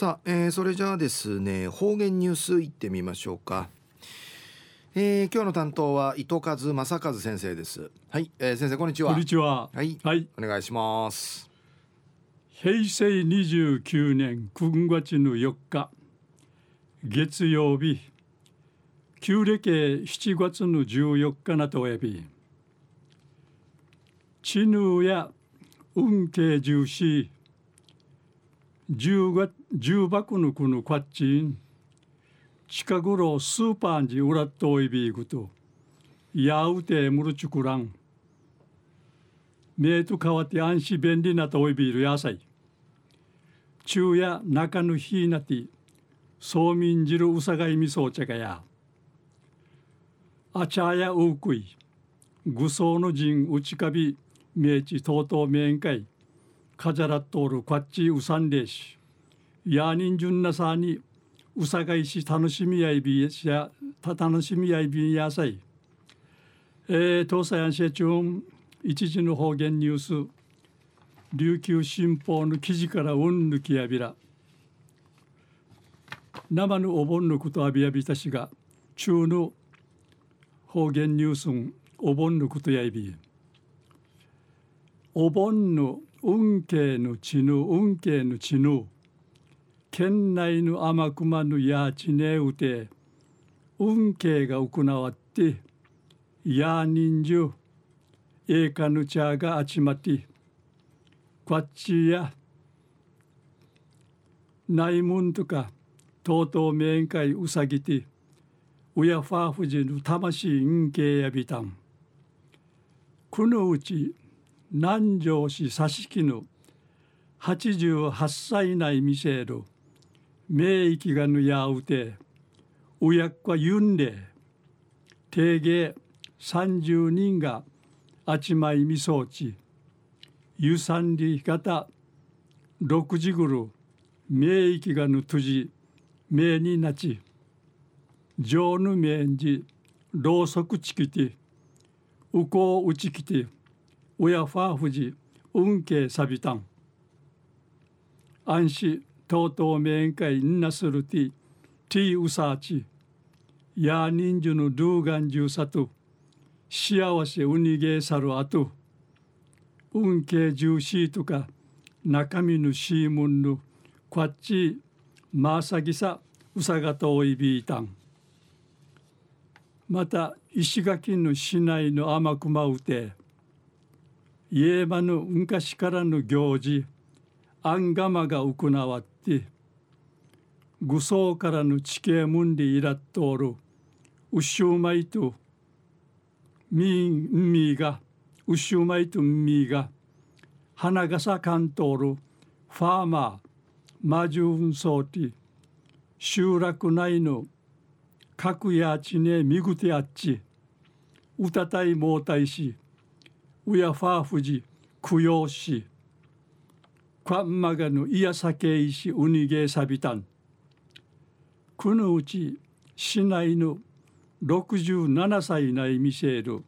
さあ、えー、それじゃあですね方言ニュースいってみましょうか、えー、今日の担当は糸数正和先生です。はい、えー、先生こんにちは。こんにちは。はい、はい、お願いします。平成29年9月の4日月曜日旧暦7月の14日なとおやび知ヌや運慶重視重が重箱のこのこっちん近頃スーパーに裏とおいびいくとやうてむるちくらん。目と変わって安心便利なとおいびいる野菜。中や中の日なてそうみんじるうさがいみそうちゃがや。あちゃやうくい。ぐそうの陣うちかび名地とうとう面会。かじゃらっとおるこっちうさんでしやにんじゅんなさにうさがいし楽しみやいびやた楽しみやいびやさい。えー、東西安社中一時の方言ニュース。琉球新報の記事からうんぬきやびら。生のお盆のことあびやびたしが中の方言ニュースお盆のことやいび。お盆の運慶の地ぬ運慶の地ぬ県内の天熊のやちねうて運慶が行わってや人数えかぬちゃが集まってこっちや内門とかとうとう面会うさぎてうやファーフジの魂運慶やびたん。このうち南城市佐敷の88歳内見せる名域がぬやうてうやっかゆんで。定芸30人があちまいみそうち。ゆさんり型六時ぐる名域がぬとじ名になち。上ぬ面じろうそくちきてうこううちきて。親ファーフジ運慶サビタン。安心とうとう面会んなするティティウサーチ。やーニンジュのルーガンジュサト幸せうにげさるあと。運慶ジューシーとか。中身のシームンの。こっちまさぎさうさがとおいびいたん。また石垣の市内の天熊うて。家間の昔からの行事アンガマが行わって愚僧からの地形むんでいらっとおるうしゅうまいとみんみがうしゅうまいとみが花笠かんとおるファーマーマジュンソーティ集落内の各やちねみぐてあっちうたたいもうたいしうやファーフジ供養しかんまがぬいやさけいしうにげさびたんこのうち市内の67歳ないみせる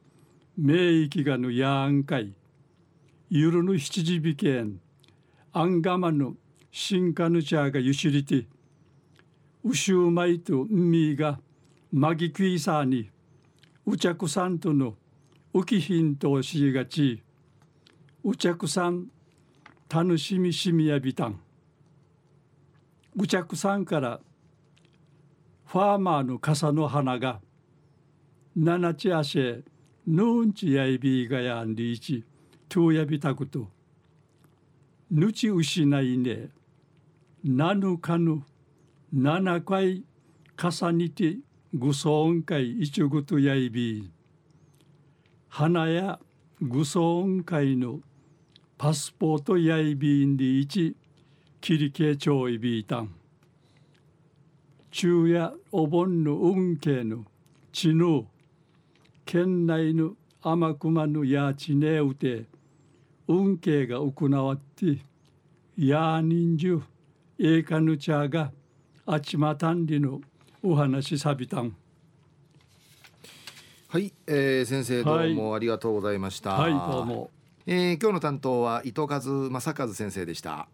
名域がぬやんかいゆるぬ七時びけんあんがまぬ新かぬちゃがゆしりてうしゅうまいとみがまぎくいさにうちゃくさんとの浮きひんとしがち。うちゃくさん楽しみしみやびたんうちゃくさんからファーマーの傘の花が七ちあせぬんちやいびがやんりいちとやびたことぬち失いねなぬかぬ七回重ねてぐそんかいいちぐとやいび花やぐそんかいのパスポートやいびんりいちきりけちょいびいたん。昼夜お盆の運慶の地の県内の天熊のやちねうて運慶が行わってや人数えいかぬちゃがあちまたんりのお話さびたん。はい、えー、先生どうもありがとうございました。はい、はい、どうも。えー、今日の担当は糸数正和先生でした。